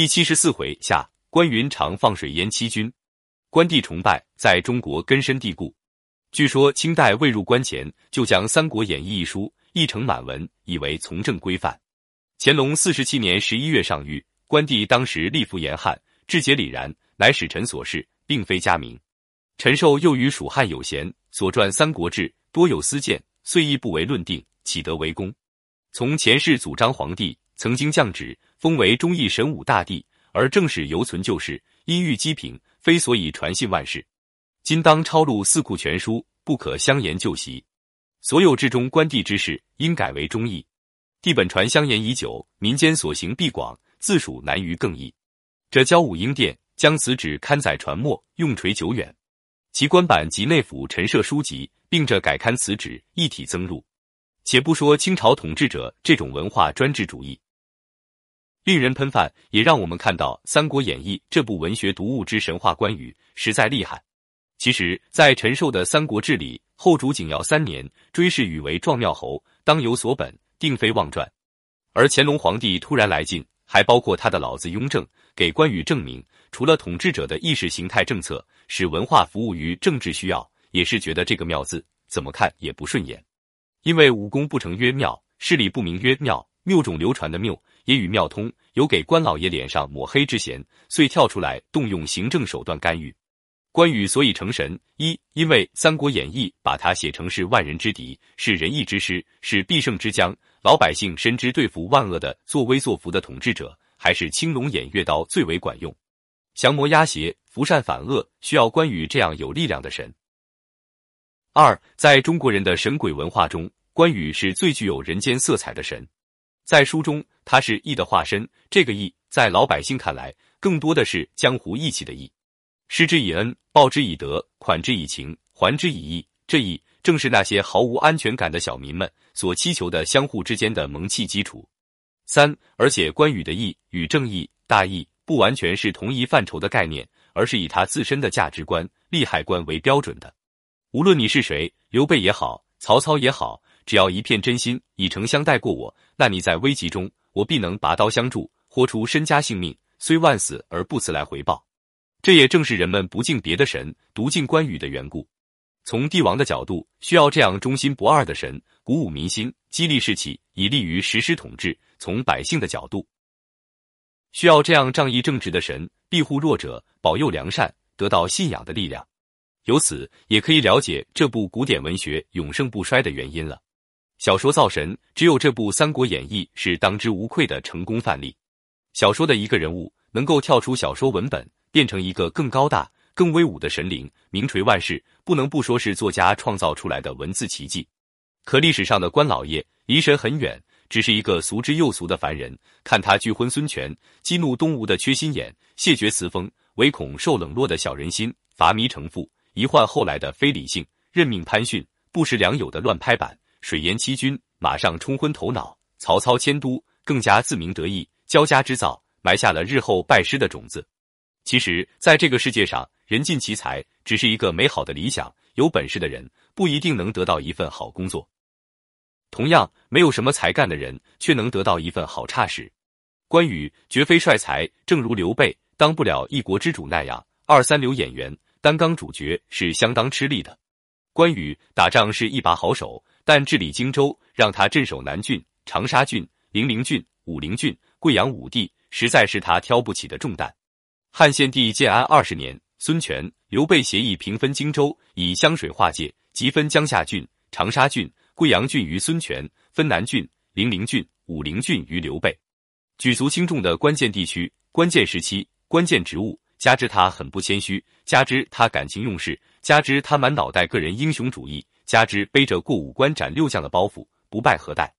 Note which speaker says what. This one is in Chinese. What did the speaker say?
Speaker 1: 第七十四回下，关云长放水淹七军，关帝崇拜在中国根深蒂固。据说清代未入关前，就将《三国演义》一书译成满文，以为从政规范。乾隆四十七年十一月上谕，关帝当时立服严汉，志节礼然，乃使臣所事，并非佳名。陈寿又与蜀汉有嫌，所撰《三国志》多有私见，遂亦不为论定，岂得为功？从前世祖章皇帝曾经降旨，封为忠义神武大帝，而正史犹存旧事，因遇积贫，非所以传信万世。今当抄录四库全书，不可相沿旧习。所有至中官帝之事，应改为忠义。帝本传相沿已久，民间所行必广，自属难于更易。这交武英殿将此旨刊载传没，用垂久远。其官版及内府陈设书籍，并着改刊此旨，一体增入。且不说清朝统治者这种文化专制主义，令人喷饭，也让我们看到《三国演义》这部文学读物之神话关羽实在厉害。其实，在陈寿的《三国志》里，后主景耀三年追谥羽为壮妙侯，当有所本，定非妄传。而乾隆皇帝突然来晋，还包括他的老子雍正，给关羽证明，除了统治者的意识形态政策，使文化服务于政治需要，也是觉得这个妙字怎么看也不顺眼。因为武功不成曰庙，势力不明曰庙，谬种流传的谬也与妙通，有给关老爷脸上抹黑之嫌，遂跳出来动用行政手段干预。关羽所以成神，一因为《三国演义》把他写成是万人之敌，是仁义之师，是必胜之将，老百姓深知对付万恶的作威作福的统治者，还是青龙偃月刀最为管用。降魔压邪，扶善反恶，需要关羽这样有力量的神。二，在中国人的神鬼文化中，关羽是最具有人间色彩的神。在书中，他是义的化身。这个义，在老百姓看来，更多的是江湖义气的义。施之以恩，报之以德，款之以情，还之以义。这义正是那些毫无安全感的小民们所祈求的相互之间的盟契基础。三，而且关羽的义与正义、大义不完全是同一范畴的概念，而是以他自身的价值观、利害观为标准的。无论你是谁，刘备也好，曹操也好，只要一片真心，以诚相待过我，那你在危急中，我必能拔刀相助，豁出身家性命，虽万死而不辞来回报。这也正是人们不敬别的神，独敬关羽的缘故。从帝王的角度，需要这样忠心不二的神，鼓舞民心，激励士气，以利于实施统治；从百姓的角度，需要这样仗义正直的神，庇护弱者，保佑良善，得到信仰的力量。由此也可以了解这部古典文学永盛不衰的原因了。小说造神，只有这部《三国演义》是当之无愧的成功范例。小说的一个人物能够跳出小说文本，变成一个更高大、更威武的神灵，名垂万世，不能不说是作家创造出来的文字奇迹。可历史上的关老爷离神很远，只是一个俗之又俗的凡人。看他拒婚孙权，激怒东吴的缺心眼，谢绝辞封，唯恐受冷落的小人心，伐弥成父。一换后来的非理性，任命潘逊，不识良友的乱拍板，水淹七军，马上冲昏头脑。曹操迁都，更加自鸣得意，交加之造，埋下了日后拜师的种子。其实，在这个世界上，人尽其才只是一个美好的理想。有本事的人不一定能得到一份好工作，同样，没有什么才干的人却能得到一份好差事。关羽绝非帅才，正如刘备当不了一国之主那样，二三流演员。担纲主角是相当吃力的，关羽打仗是一把好手，但治理荆州，让他镇守南郡、长沙郡、零陵郡、武陵郡、贵阳五地，实在是他挑不起的重担。汉献帝建安二十年，孙权、刘备协议平分荆州，以湘水划界，即分江夏郡、长沙郡、贵阳郡于孙权，分南郡、零陵郡、武陵郡于刘备。举足轻重的关键地区、关键时期、关键职务。加之他很不谦虚，加之他感情用事，加之他满脑袋个人英雄主义，加之背着过五关斩六将的包袱，不败何待？